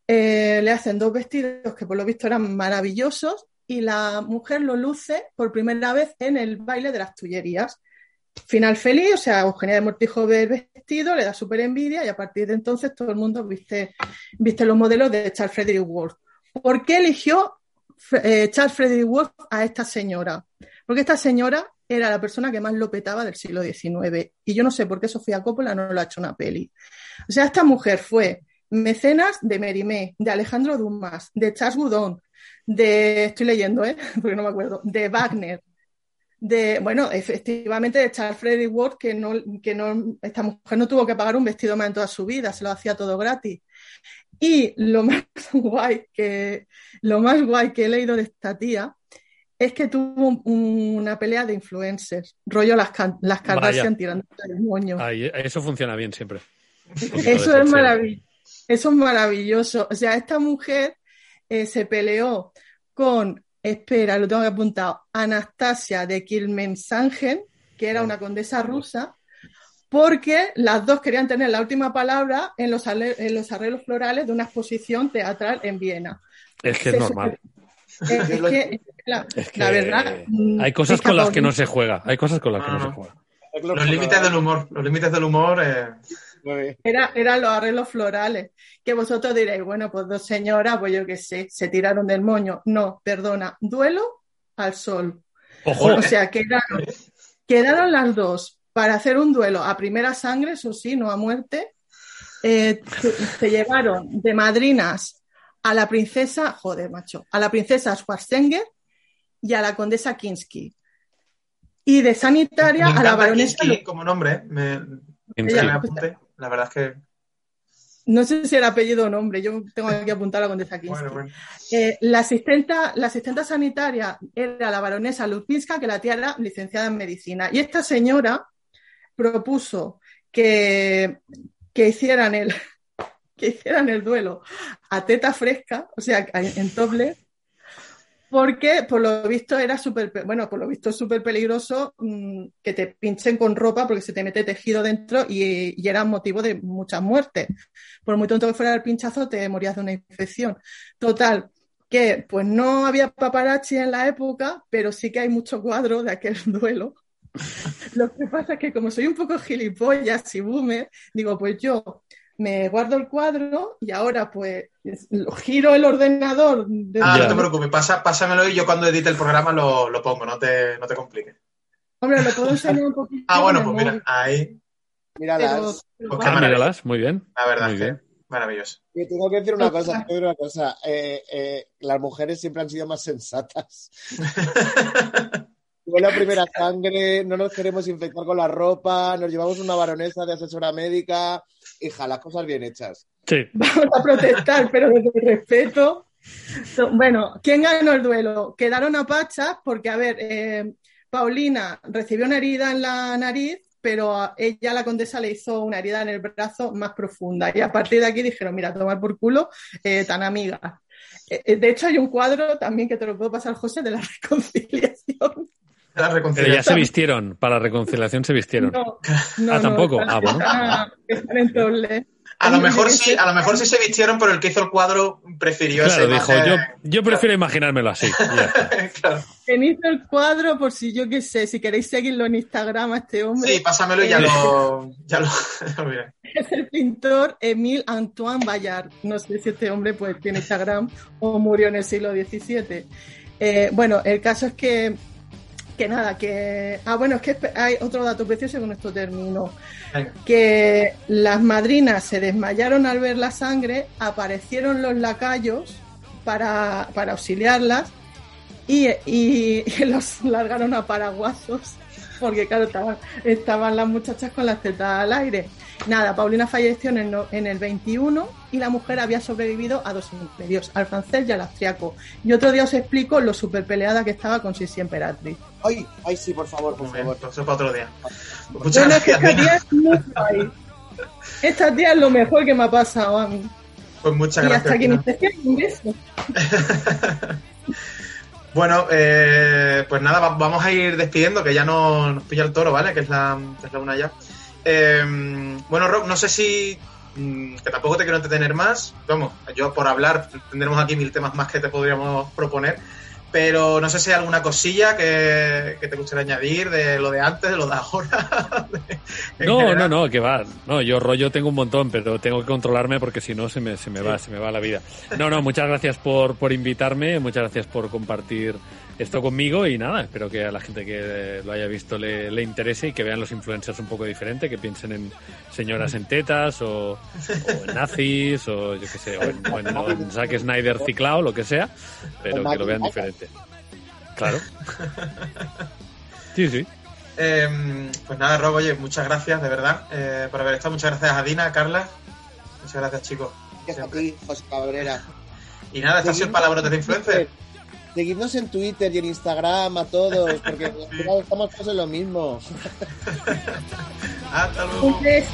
eh, le hacen dos vestidos que por lo visto eran maravillosos y la mujer lo luce por primera vez en el baile de las Tullerías. final feliz, o sea, Eugenia de Mortijo el vestido, le da súper envidia y a partir de entonces todo el mundo viste, viste los modelos de Charles Frederick Worth. ¿Por qué eligió eh, Charles Frederick Worth a esta señora? Porque esta señora era la persona que más lo petaba del siglo XIX. Y yo no sé por qué Sofía Coppola no lo ha hecho una peli. O sea, esta mujer fue mecenas de Mérimée, de Alejandro Dumas, de Charles Goudon, de, estoy leyendo, ¿eh? porque no me acuerdo, de Wagner, de, bueno, efectivamente de Charles Frederick Worth, que no, que no, esta mujer no tuvo que pagar un vestido más en toda su vida, se lo hacía todo gratis. Y lo más guay que, lo más guay que he leído de esta tía es que tuvo un- una pelea de influencers, rollo las, las Kardashian tirando el moño. Ahí, eso funciona bien siempre. Eso es maravilloso. Eso es maravilloso. O sea, esta mujer eh, se peleó con, espera, lo tengo que apuntado, Anastasia de Kilmensangen, que era una condesa rusa, porque las dos querían tener la última palabra en los, ale- en los arreglos florales de una exposición teatral en Viena. Es que es Se- normal. Es, es que, la, Es que la verdad. hay cosas con las que no se juega. Hay cosas con las que no se Ah. juega. Los límites del humor. Los límites del humor. eh. Era, eran los arreglos florales. Que vosotros diréis, bueno, pues dos señoras, pues yo qué sé, se tiraron del moño. No, perdona, duelo al sol. Ojo, O sea, quedaron, quedaron las dos para hacer un duelo a primera sangre, eso sí, no a muerte. Eh, se, se llevaron de madrinas a la princesa, joder, macho, a la princesa Schwarzenegger y a la condesa Kinsky. Y de sanitaria a la baronesa. Kinski como nombre. ¿eh? Me, me apunté. La verdad es que. No sé si era apellido o nombre, yo tengo aquí apuntado a la condesa Kinsky. Bueno, bueno. Eh, la, asistenta, la asistenta sanitaria era la baronesa Lutpinska, que la tía era licenciada en medicina. Y esta señora propuso que, que, hicieran, el, que hicieran el duelo a teta fresca, o sea, en topless, porque por lo visto era súper, pe- bueno, por lo visto súper peligroso mm, que te pinchen con ropa porque se te mete tejido dentro y, y era motivo de muchas muertes. Por muy tonto que fuera el pinchazo, te morías de una infección. Total, que pues no había paparazzi en la época, pero sí que hay mucho cuadro de aquel duelo. Lo que pasa es que como soy un poco gilipollas y boomer, digo, pues yo me guardo el cuadro y ahora pues giro el ordenador. de- Ah, no te preocupes. Pasa, pásamelo y yo cuando edite el programa lo, lo pongo. No te, no te compliques. Hombre, lo puedo enseñar un poquito. Ah, bueno, pues mira. Ahí. Míralas. pero- pero Pues. Ah, míralas, muy bien. La verdad Muy es que. bien. Maravilloso. Y tengo que decir una cosa, tengo que decir una cosa. Eh, eh, las mujeres siempre han sido más sensatas. Fue la primera sangre, no nos queremos infectar con la ropa, nos llevamos una baronesa de asesora médica. Hija, las cosas bien hechas. Sí. vamos a protestar, pero desde el respeto. Bueno, ¿quién ganó el duelo? Quedaron a pachas porque, a ver, eh, Paulina recibió una herida en la nariz, pero a ella, la condesa, le hizo una herida en el brazo más profunda. Y a partir de aquí dijeron, mira, tomar por culo, eh, tan amigas. Eh, eh, de hecho, hay un cuadro también que te lo puedo pasar, José, de la reconciliación. La Pero ya se vistieron, para la reconciliación se vistieron. No, no, Ah, tampoco. Ah, bueno. están- están en doble. A lo mejor sí, a lo mejor sí se vistieron, pero el que hizo el cuadro prefirió Claro, dijo, yo, yo prefiero imaginármelo así. Claro. Quien hizo el cuadro, por si yo qué sé, si queréis seguirlo en Instagram a este hombre, Sí, pásamelo y ya lo. Ya lo, ya lo es el pintor Émile Antoine Bayard. No sé si este hombre pues tiene Instagram o murió en el siglo XVII. Eh, bueno, el caso es que, que nada, que... Ah, bueno, es que hay otro dato precioso con esto termino. Venga. Que las madrinas se desmayaron al ver la sangre, aparecieron los lacayos para, para auxiliarlas y, y- y los largaron a paraguasos porque claro, estaban, estaban las muchachas con las tetas al aire. Nada, Paulina falleció en el, en el 21 y la mujer había sobrevivido a dos imperios, al francés y al austriaco. Y otro día os explico lo super peleada que estaba con Sisi Emperatriz. Ay, ay, sí, por favor, por Muy favor. pues eso para otro día. Muchas Bueno, gracias, esta tía es muy guay. Esta tía es lo mejor que me ha pasado a mí. Pues muchas Y gracias. hasta que sección, un beso. Bueno, eh, pues nada, va- vamos a ir despidiendo, que ya no nos pilla el toro, ¿vale? Que es la, que es la una ya. Eh, bueno, Rob, no sé si. mm, Que tampoco te quiero entretener más. Vamos, yo por hablar tendremos aquí mil temas más que te podríamos proponer. Pero no sé si hay alguna cosilla que, que te gustaría añadir de lo de antes, de lo de ahora. No, general. no, no, que va. No, yo rollo tengo un montón, pero tengo que controlarme porque si no se me, se me va, se me va la vida. No, no, muchas gracias por, por invitarme, muchas gracias por compartir esto conmigo y nada, espero que a la gente que lo haya visto le, le interese y que vean los influencers un poco diferente, que piensen en señoras en tetas o, o en nazis o yo qué sé, o en, o en- o en Zack Snyder ciclado, lo que sea, pero que lo vean diferente. Claro. Sí, sí. Eh, pues nada, Rob, oye, muchas gracias, de verdad, eh, por haber estado. Muchas gracias a Dina, a Carla. Muchas gracias, chicos. Gracias a ti, José Cabrera. Y nada, esta ha sido Palabrotes de Influencer. Seguidnos en Twitter y en Instagram a todos, porque al final estamos todos en lo mismo. Hasta luego. Un beso.